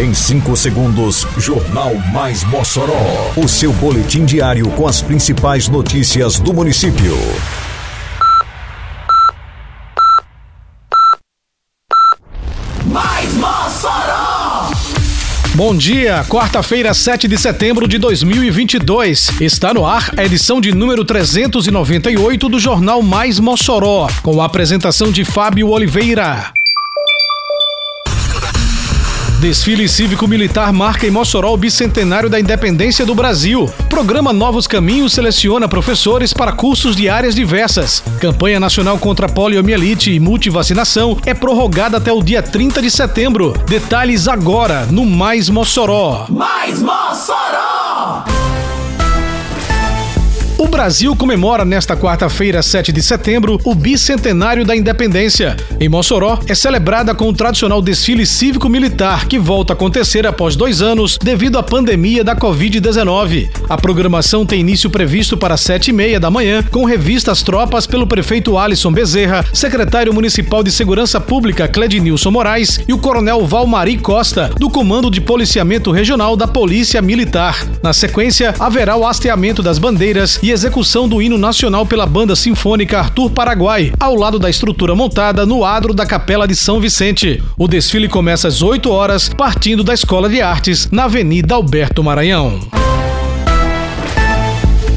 Em 5 segundos, Jornal Mais Mossoró. O seu boletim diário com as principais notícias do município. Mais Mossoró! Bom dia, quarta-feira, 7 de setembro de 2022. Está no ar a edição de número 398 do Jornal Mais Mossoró, com a apresentação de Fábio Oliveira. Desfile cívico-militar marca em Mossoró o bicentenário da independência do Brasil. Programa Novos Caminhos seleciona professores para cursos de áreas diversas. Campanha nacional contra poliomielite e multivacinação é prorrogada até o dia 30 de setembro. Detalhes agora no Mais Mossoró. Mais Mossoró! O Brasil comemora nesta quarta-feira, 7 de setembro, o bicentenário da independência. Em Mossoró, é celebrada com o tradicional desfile cívico-militar, que volta a acontecer após dois anos devido à pandemia da Covid-19. A programação tem início previsto para 7 e meia da manhã, com revista às tropas pelo prefeito Alisson Bezerra, secretário municipal de Segurança Pública Cledinilson Moraes e o coronel Valmari Costa, do Comando de Policiamento Regional da Polícia Militar. Na sequência, haverá o hasteamento das bandeiras e execução do hino nacional pela banda sinfônica Arthur Paraguai, ao lado da estrutura montada no adro da Capela de São Vicente. O desfile começa às 8 horas, partindo da Escola de Artes, na Avenida Alberto Maranhão.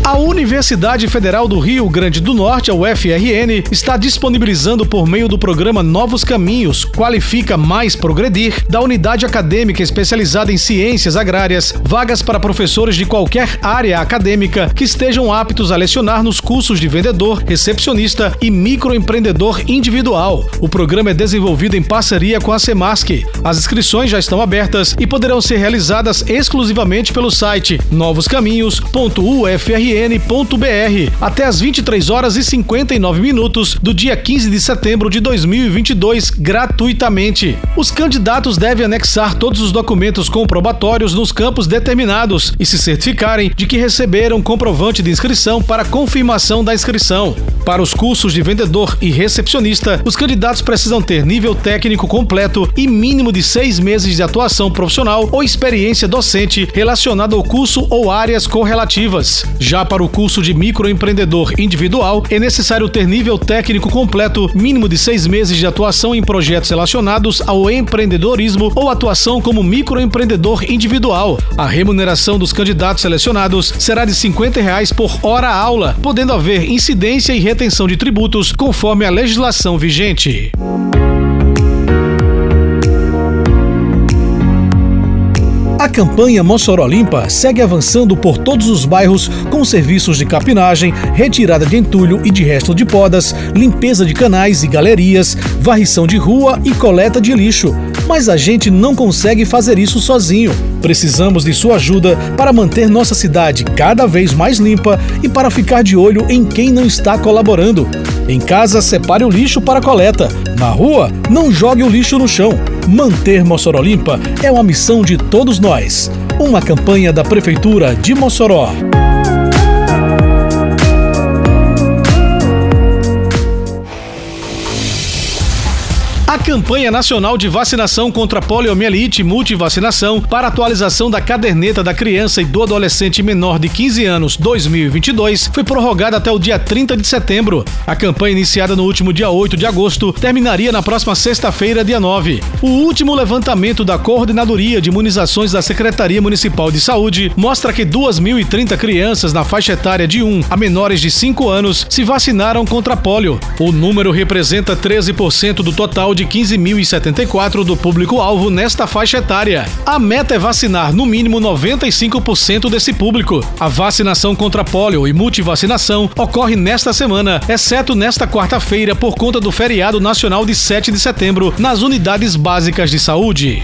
A Universidade Federal do Rio Grande do Norte, a UFRN, está disponibilizando por meio do programa Novos Caminhos, Qualifica Mais Progredir, da unidade acadêmica especializada em ciências agrárias, vagas para professores de qualquer área acadêmica que estejam aptos a lecionar nos cursos de vendedor, recepcionista e microempreendedor individual. O programa é desenvolvido em parceria com a Semasc. As inscrições já estão abertas e poderão ser realizadas exclusivamente pelo site novoscaminhos.ufrn rn.br até às 23 horas e 59 minutos do dia 15 de setembro de 2022 gratuitamente. Os candidatos devem anexar todos os documentos comprobatórios nos campos determinados e se certificarem de que receberam comprovante de inscrição para confirmação da inscrição. Para os cursos de vendedor e recepcionista, os candidatos precisam ter nível técnico completo e mínimo de seis meses de atuação profissional ou experiência docente relacionada ao curso ou áreas correlativas. Já para o curso de microempreendedor individual, é necessário ter nível técnico completo, mínimo de seis meses de atuação em projetos relacionados ao empreendedorismo ou atuação como microempreendedor individual. A remuneração dos candidatos selecionados será de 50 reais por hora aula, podendo haver incidência e retenção de tributos conforme a legislação vigente. Campanha Mossoró Limpa segue avançando por todos os bairros com serviços de capinagem, retirada de entulho e de resto de podas, limpeza de canais e galerias, varrição de rua e coleta de lixo. Mas a gente não consegue fazer isso sozinho. Precisamos de sua ajuda para manter nossa cidade cada vez mais limpa e para ficar de olho em quem não está colaborando. Em casa, separe o lixo para coleta. Na rua, não jogue o lixo no chão. Manter Mossoró limpa é uma missão de todos nós. Uma campanha da Prefeitura de Mossoró. Campanha nacional de vacinação contra poliomielite e multivacinação para atualização da caderneta da criança e do adolescente menor de 15 anos 2022 foi prorrogada até o dia 30 de setembro. A campanha iniciada no último dia 8 de agosto terminaria na próxima sexta-feira, dia 9. O último levantamento da Coordenadoria de Imunizações da Secretaria Municipal de Saúde mostra que 2.030 crianças na faixa etária de 1 a menores de 5 anos se vacinaram contra polio. O número representa 13% do total de 15.074 do público-alvo nesta faixa etária. A meta é vacinar no mínimo 95% desse público. A vacinação contra pólio e multivacinação ocorre nesta semana, exceto nesta quarta-feira por conta do feriado nacional de 7 de setembro nas unidades básicas de saúde.